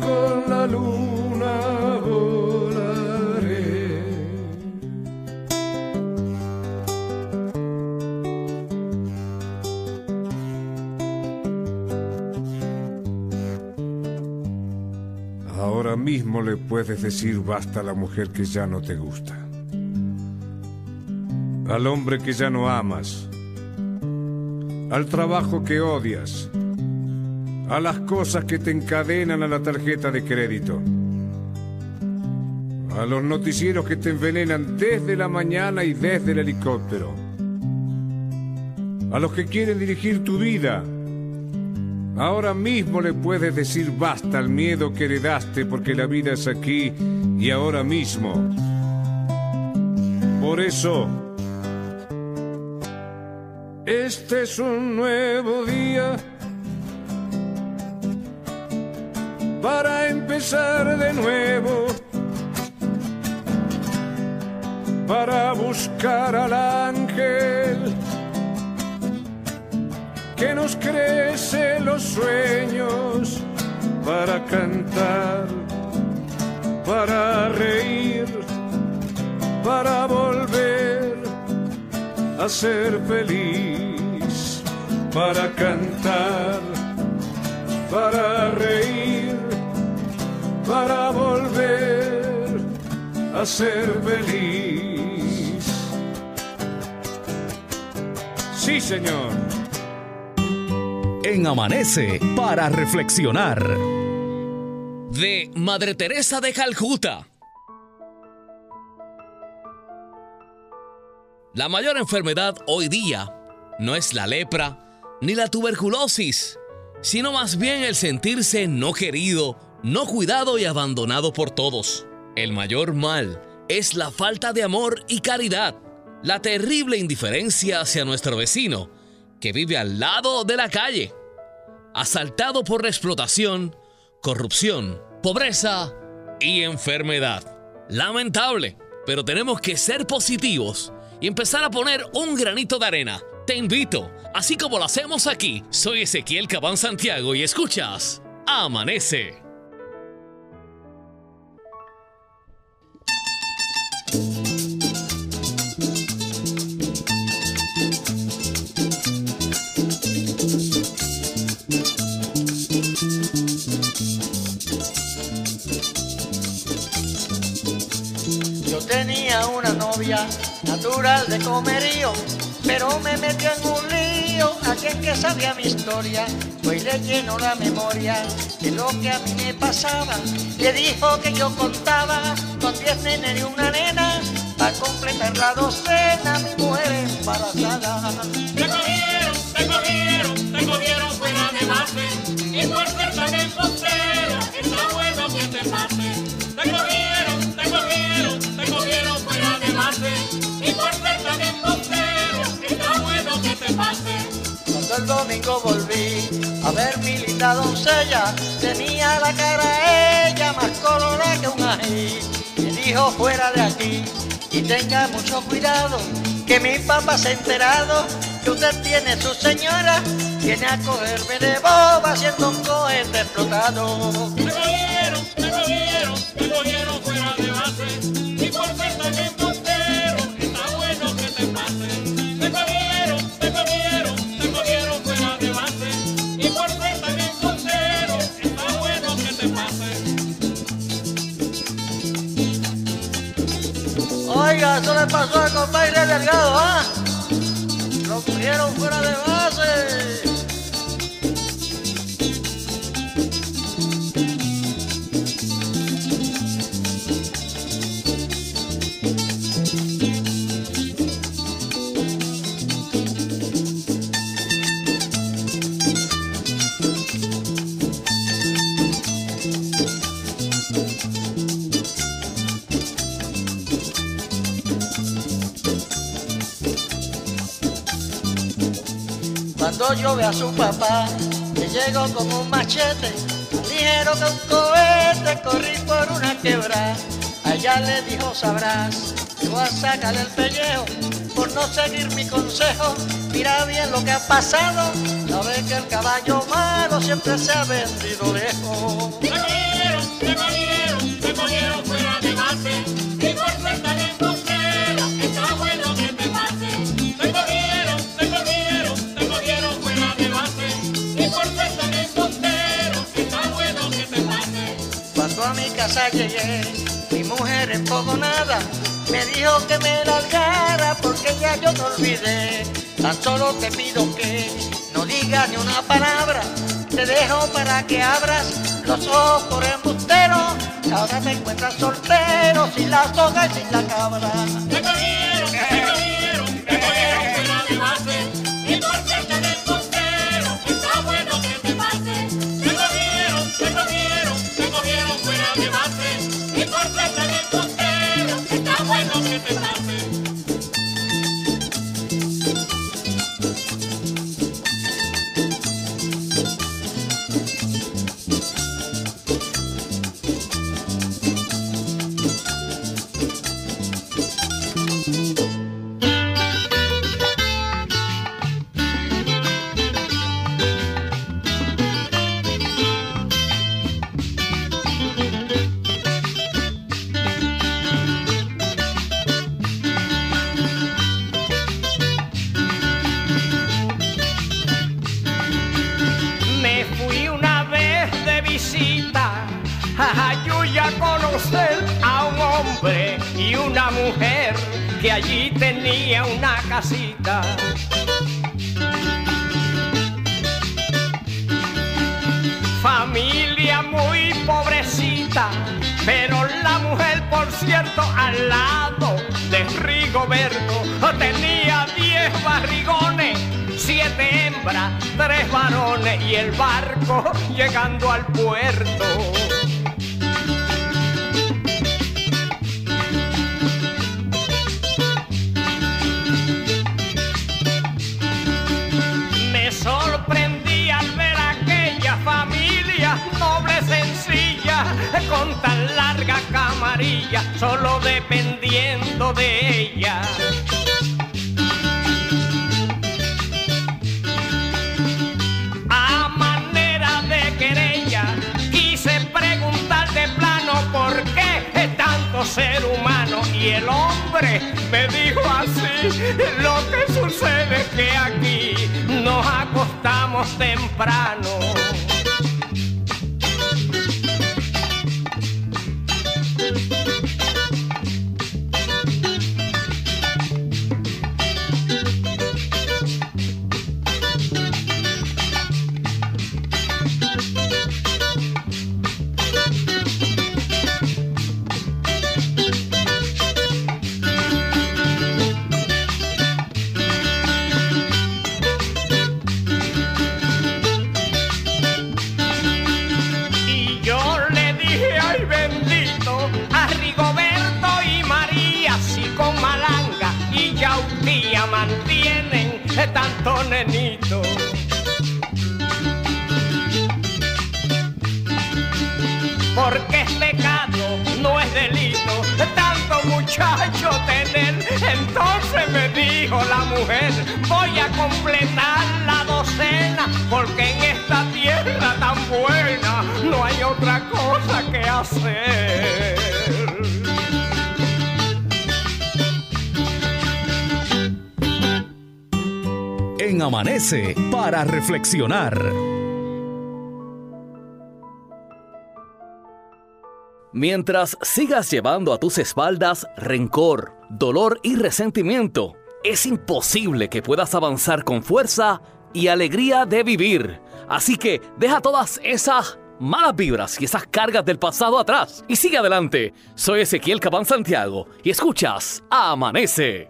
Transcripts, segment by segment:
con la luna volaré. mismo le puedes decir basta a la mujer que ya no te gusta, al hombre que ya no amas, al trabajo que odias, a las cosas que te encadenan a la tarjeta de crédito, a los noticieros que te envenenan desde la mañana y desde el helicóptero, a los que quieren dirigir tu vida. Ahora mismo le puedes decir basta al miedo que heredaste porque la vida es aquí y ahora mismo. Por eso, este es un nuevo día para empezar de nuevo, para buscar al ángel que nos crece los sueños para cantar, para reír, para volver a ser feliz, para cantar, para reír, para volver a ser feliz. Sí, Señor en Amanece para reflexionar. De Madre Teresa de Calcuta. La mayor enfermedad hoy día no es la lepra ni la tuberculosis, sino más bien el sentirse no querido, no cuidado y abandonado por todos. El mayor mal es la falta de amor y caridad, la terrible indiferencia hacia nuestro vecino, que vive al lado de la calle, asaltado por la explotación, corrupción, pobreza y enfermedad. Lamentable, pero tenemos que ser positivos y empezar a poner un granito de arena. Te invito, así como lo hacemos aquí, soy Ezequiel Cabán Santiago y escuchas Amanece. Natural de comerío, pero me metió en un lío aquel que sabía mi historia. Hoy le lleno la memoria de lo que a mí me pasaba. Le dijo que yo contaba con diez nenes y una nena para completar la docena, mi mujer embarazada. Te cogieron, te cogieron, te cogieron fuera de base y por ser tan embustero está bueno que te pase. Y por ser tan embustero está bueno que te pase. Cuando el domingo volví a ver mi linda doncella, tenía la cara ella más colorada que un ají. Me dijo fuera de aquí y tenga mucho cuidado, que mi papá se ha enterado que usted tiene su señora, viene a cogerme de boba haciendo un cohete explotado. Te cogieron, te cogieron, te cogieron eso le pasó al compadre Delgado, ¿ah? Lo cogieron fuera de base. Yo ve a su papá, que llegó con un machete, ligero un cohete, corrí por una quebrada. Allá le dijo, sabrás, te voy a sacarle el pellejo por no seguir mi consejo. Mira bien lo que ha pasado, sabes que el caballo malo siempre se ha vendido lejos. Casa llegué, mi mujer empogonada me dijo que me largara porque ya yo te olvidé. Tan solo te pido que no digas ni una palabra. Te dejo para que abras los ojos por embustero. Ahora te encuentras soltero, sin la soga y sin la cabra. Familia muy pobrecita, Pero la mujer, por cierto, al lado de Rigoberto tenía diez barrigones, siete hembras, tres varones y el barco llegando al puerto. Con tan larga camarilla, solo dependiendo de ella. A manera de querella, quise preguntar de plano por qué tanto ser humano y el hombre me dijo así, lo que sucede es que aquí nos acostamos temprano. Porque es pecado, no es delito, tanto muchacho tener. Entonces me dijo la mujer, voy a completar la docena, porque en esta tierra tan buena no hay otra cosa que hacer. Amanece para reflexionar. Mientras sigas llevando a tus espaldas rencor, dolor y resentimiento, es imposible que puedas avanzar con fuerza y alegría de vivir. Así que deja todas esas malas vibras y esas cargas del pasado atrás y sigue adelante. Soy Ezequiel Cabán Santiago y escuchas Amanece.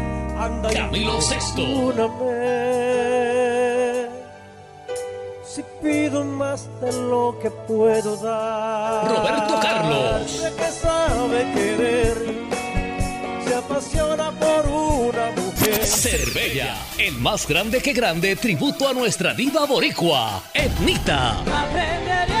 Anda Camilo Sesto. perdóname. Si pido más de lo que puedo dar. Roberto Carlos. De que sabe querer, se apasiona por una mujer. Cervella, el más grande que grande tributo a nuestra diva boricua, Etnita. Aprenderé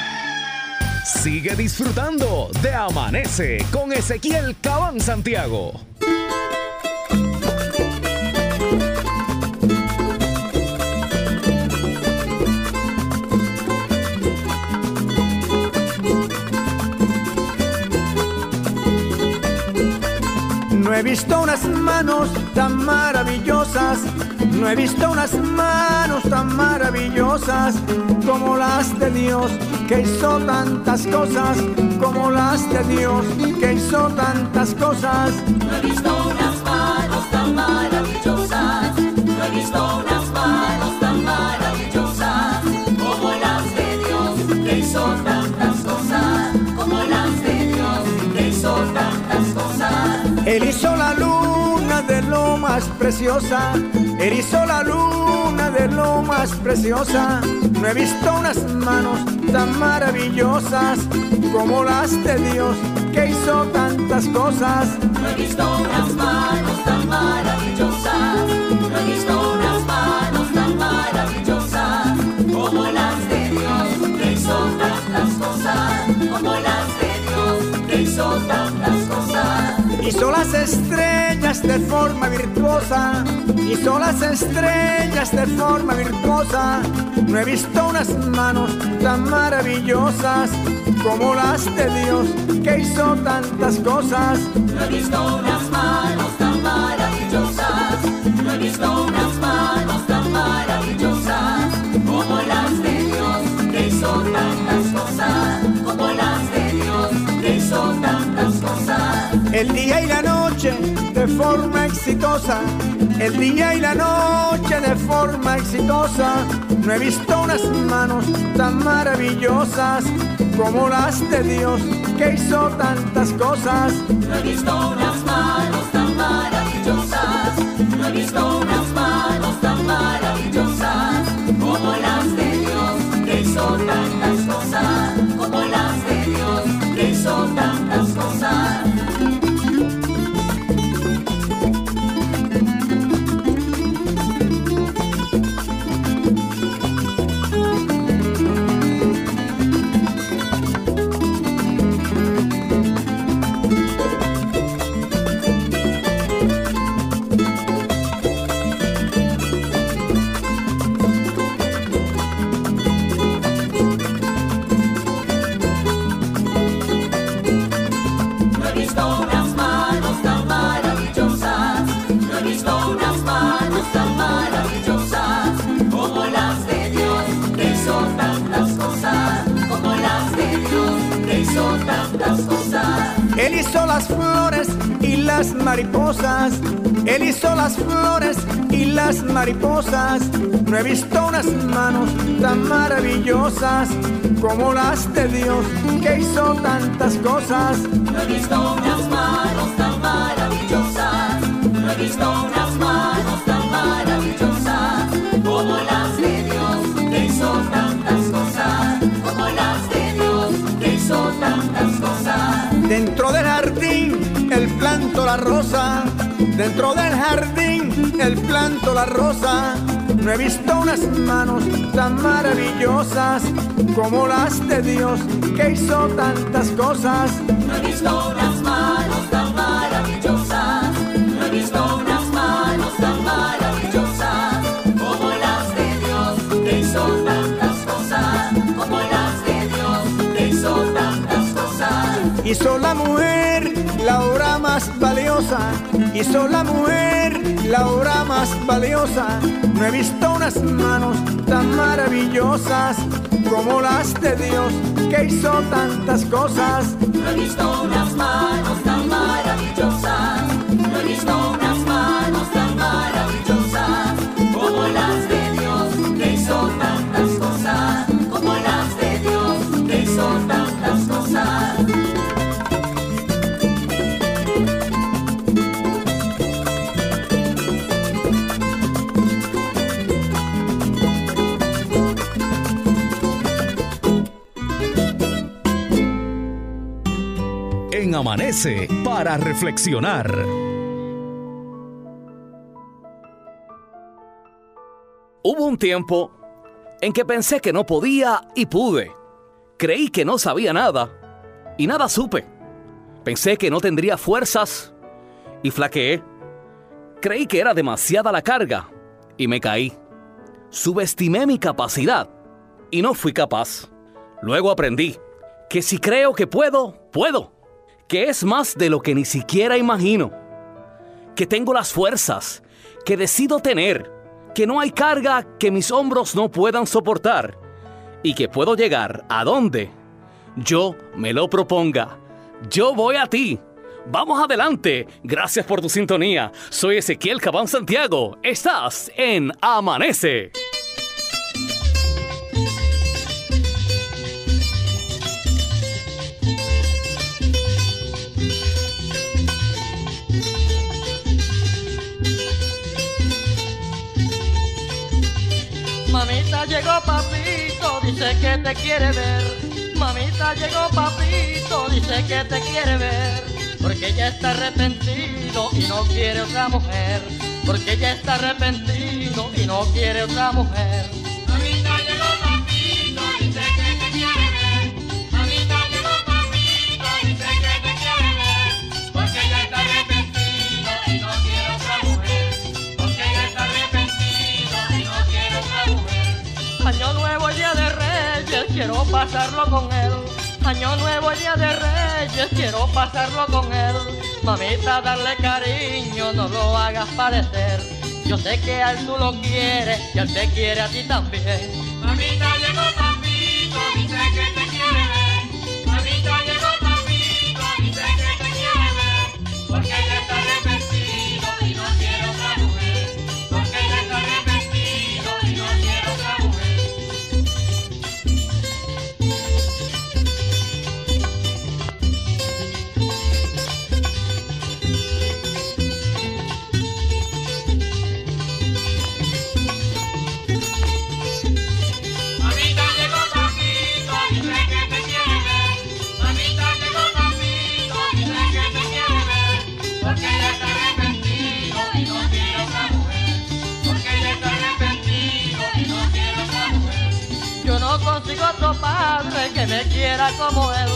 Sigue disfrutando de Amanece con Ezequiel Cabán Santiago. No he visto unas manos tan maravillosas, no he visto unas manos tan maravillosas como las de Dios que hizo tantas cosas, como las de Dios que hizo tantas cosas. No he visto unas manos tan maravillosas. No he visto unas manos tan maravillosas como las de Dios que hizo tantas cosas. Como las de Dios que hizo tantas cosas. Él hizo más preciosa, hizo la luna de lo más preciosa. No he visto unas manos tan maravillosas como las de Dios que hizo tantas cosas. No he visto unas manos tan maravillosas. No he visto unas manos tan maravillosas como las de Dios que hizo tantas cosas. Como las de Dios que hizo tantas cosas. Hizo las estrellas de forma virtuosa, hizo las estrellas de forma virtuosa. No he visto unas manos tan maravillosas como las de Dios que hizo tantas cosas. No he visto unas manos tan maravillosas. No he visto unas manos tan maravillosas como las de Dios que hizo tantas cosas. Como las de Dios que hizo tantas cosas. El día y la noche de forma exitosa, el día y la noche de forma exitosa. No he visto unas manos tan maravillosas como las de Dios que hizo tantas cosas. No he visto unas manos tan maravillosas. Hizo las flores y las mariposas. Él hizo las flores y las mariposas. No he visto unas manos tan maravillosas como las de Dios que hizo tantas cosas. No he visto unas manos tan maravillosas. No he visto unas manos Dentro del jardín, el planto la rosa. No he visto unas manos tan maravillosas como las de Dios que hizo tantas cosas. No he visto unas manos tan maravillosas. No he visto unas manos tan maravillosas como las de Dios que hizo tantas cosas. Como las de Dios que hizo tantas cosas. Hizo la mujer la obra más valiosa. Hizo la mujer la obra más valiosa. No he visto unas manos tan maravillosas como las de Dios que hizo tantas cosas. No he visto unas manos tan maravillosas. Para reflexionar. Hubo un tiempo en que pensé que no podía y pude. Creí que no sabía nada y nada supe. Pensé que no tendría fuerzas y flaqueé. Creí que era demasiada la carga y me caí. Subestimé mi capacidad y no fui capaz. Luego aprendí que si creo que puedo, puedo. Que es más de lo que ni siquiera imagino. Que tengo las fuerzas que decido tener. Que no hay carga que mis hombros no puedan soportar. Y que puedo llegar a donde yo me lo proponga. Yo voy a ti. Vamos adelante. Gracias por tu sintonía. Soy Ezequiel Cabán Santiago. Estás en Amanece. Llegó papito, dice que te quiere ver. Mamita llegó papito, dice que te quiere ver. Porque ya está arrepentido y no quiere otra mujer. Porque ya está arrepentido y no quiere otra mujer. Quiero pasarlo con él. Año nuevo, día de reyes, quiero pasarlo con él. Mamita, darle cariño, no lo hagas padecer. Yo sé que a él tú lo quieres y él te quiere a ti también. Mamita llegó papito, dice que te quiere ver. Mamita llegó papito, dice que te quiere ver. Porque otro padre que me quiera como él.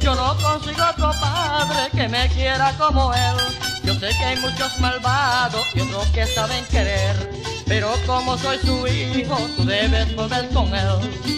Yo no consigo otro padre que me quiera como él. Yo sé que hay muchos malvados y otros que saben querer. Pero como soy su hijo, tú debes volver con él.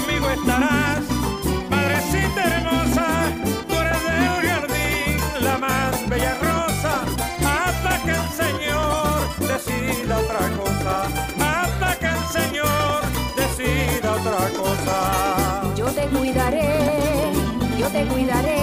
conmigo estarás. Madrecita hermosa, tú eres del jardín, la más bella rosa, hasta que el Señor decida otra cosa, hasta que el Señor decida otra cosa. Yo te cuidaré, yo te cuidaré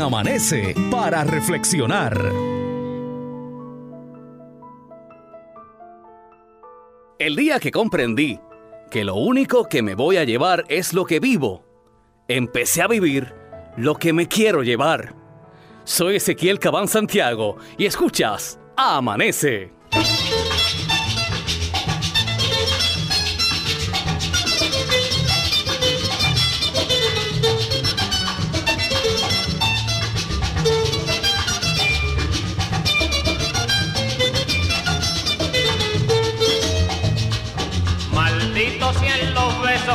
Amanece para reflexionar. El día que comprendí que lo único que me voy a llevar es lo que vivo, empecé a vivir lo que me quiero llevar. Soy Ezequiel Cabán Santiago y escuchas Amanece.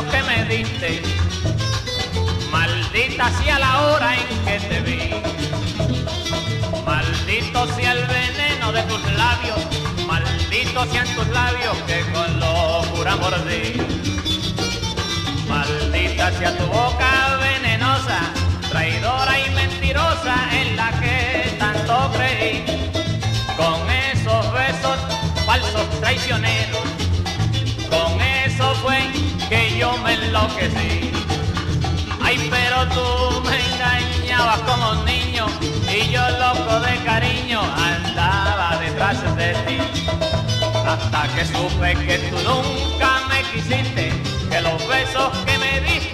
que me diste, maldita sea la hora en que te vi, maldito sea el veneno de tus labios, maldito sean tus labios que con locura mordí, maldita sea tu boca venenosa, traidora y mentirosa en la que Ay, pero tú me engañabas como niño y yo loco de cariño andaba detrás de ti. Hasta que supe que tú nunca me quisiste, que los besos que me diste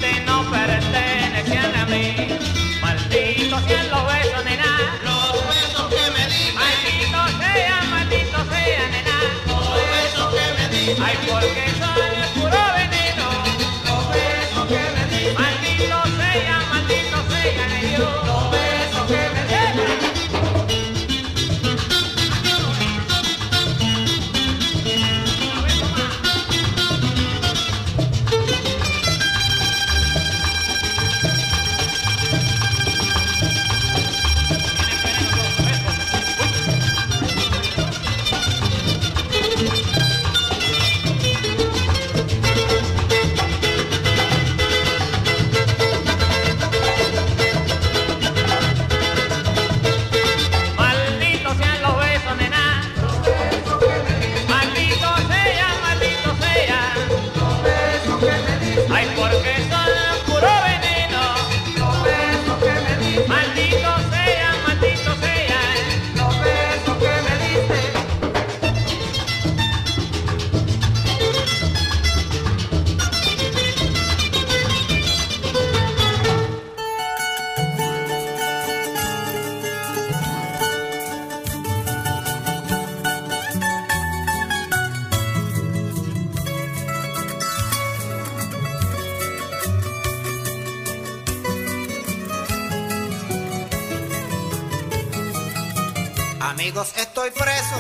Estoy preso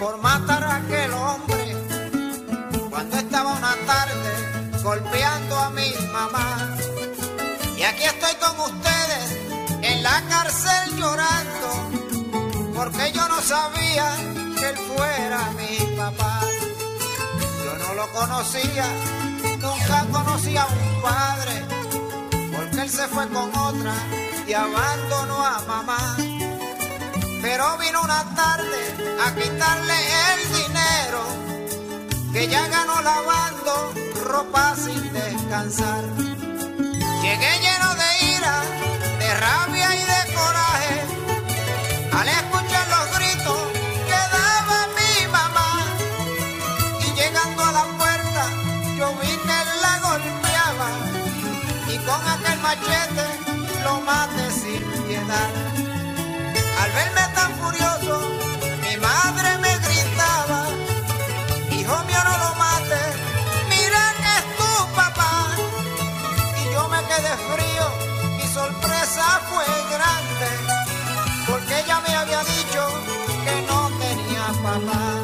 por matar a aquel hombre cuando estaba una tarde golpeando a mi mamá. Y aquí estoy con ustedes en la cárcel llorando porque yo no sabía que él fuera mi papá. Yo no lo conocía, nunca conocí a un padre porque él se fue con otra y abandonó a mamá. Pero vino una tarde a quitarle el dinero que ya ganó lavando ropa sin descansar. Llegué lleno de ira, de rabia y de coraje al escuchar los gritos que daba mi mamá. Y llegando a la puerta, yo vi que la golpeaba y con aquel machete lo maté sin piedad. Al verme tan furioso, mi madre me gritaba, hijo mío no lo mates, mira que es tu papá. Y yo me quedé frío, mi sorpresa fue grande, porque ella me había dicho que no tenía papá.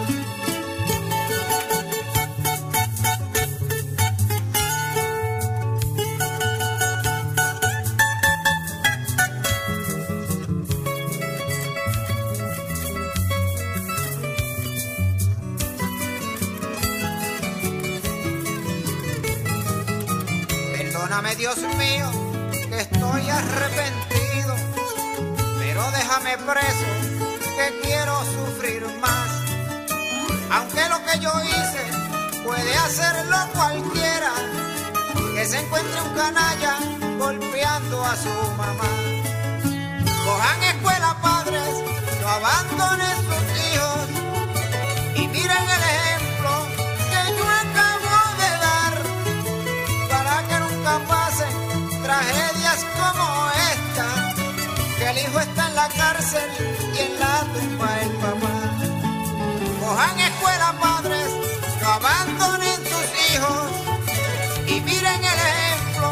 Pero déjame preso, que quiero sufrir más. Aunque lo que yo hice puede hacerlo cualquiera, que se encuentre un canalla golpeando a su mamá. Cojan escuela padres, no abandonen sus hijos y miren el ejemplo que yo acabo de dar para que nunca pasen tragedias como esta, el hijo está en la cárcel y en la tumba el papá. Cojan escuela padres, no abandonen sus hijos y miren el ejemplo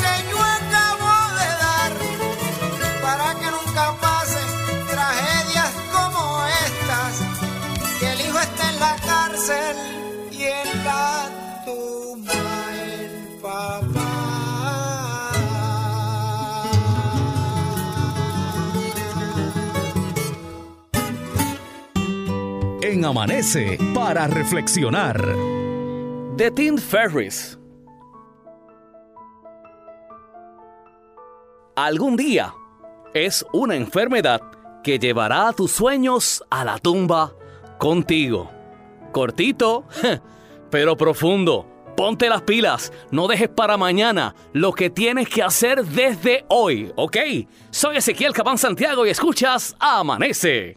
que yo acabo de dar para que nunca pasen tragedias como estas, que el hijo está en la cárcel y en la tumba Amanece para reflexionar. De Tim Ferris. Algún día es una enfermedad que llevará a tus sueños a la tumba contigo. Cortito, pero profundo. Ponte las pilas, no dejes para mañana lo que tienes que hacer desde hoy, ¿ok? Soy Ezequiel Cabán Santiago y escuchas Amanece.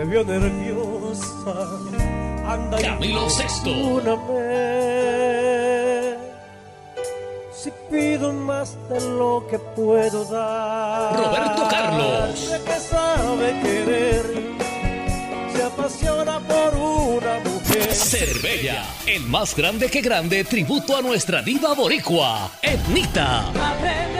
Te vio nerviosa. Anda Camilo perdóname. Si pido más de lo que puedo dar. Roberto Carlos. Sé que sabe querer. Se apasiona por una mujer. Cervella, el más grande que grande tributo a nuestra diva boricua, Etnita. Aprenderé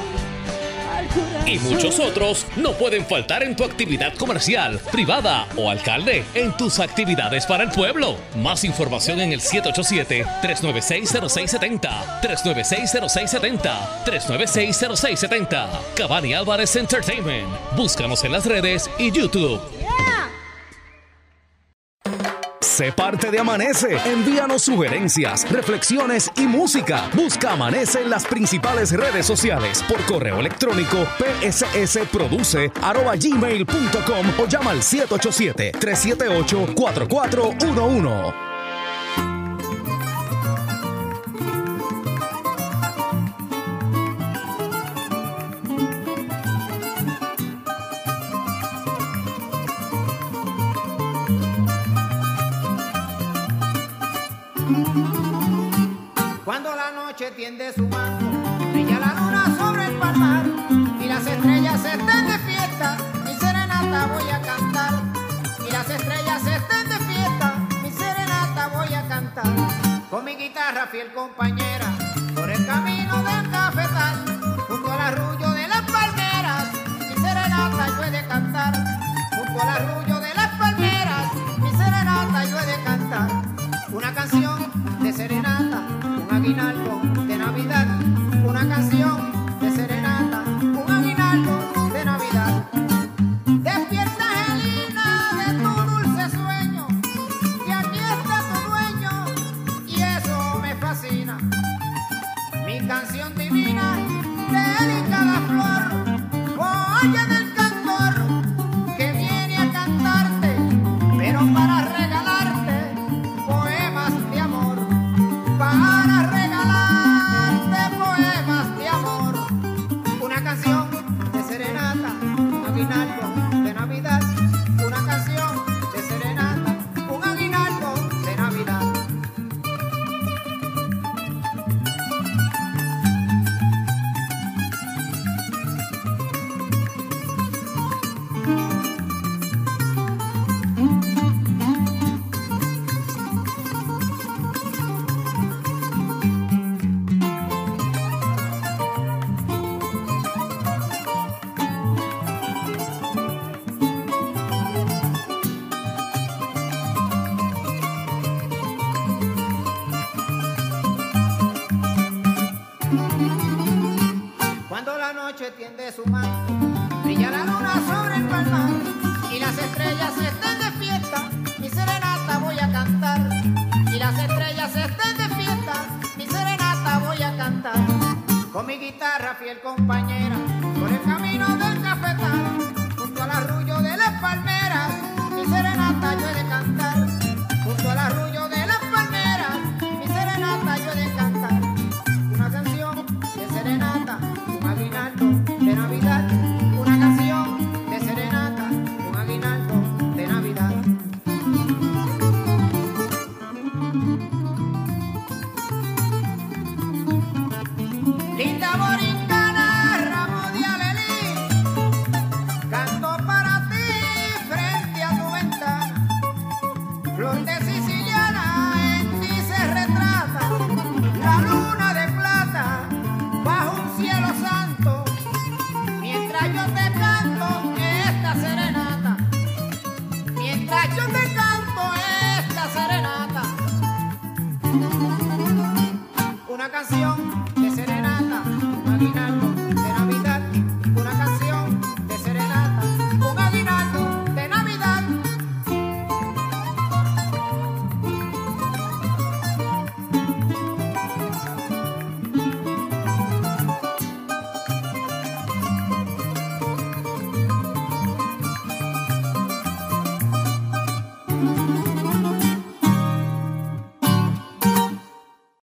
Y muchos otros no pueden faltar en tu actividad comercial, privada o alcalde, en tus actividades para el pueblo. Más información en el 787-396-0670, 396-0670, 396-0670. Cabani Álvarez Entertainment. Búscanos en las redes y YouTube. Sé parte de Amanece. Envíanos sugerencias, reflexiones y música. Busca Amanece en las principales redes sociales por correo electrónico pssproduce.gmail.com o llama al 787-378-4411. Tiende su manto, brilla la luna sobre el palmar y las estrellas estén de fiesta, mi serenata voy a cantar. Y las estrellas estén de fiesta, mi serenata voy a cantar. Con mi guitarra fiel compañera, por el camino del cafetal, junto al arrullo de las palmeras, mi serenata yo he de cantar. Junto al arrullo de las palmeras, mi serenata yo he de cantar. Una canción brilla la luna sobre el palmar y las estrellas estén de fiesta, mi serenata voy a cantar. Y las estrellas estén de fiesta, mi serenata voy a cantar. Con mi guitarra fiel compañera,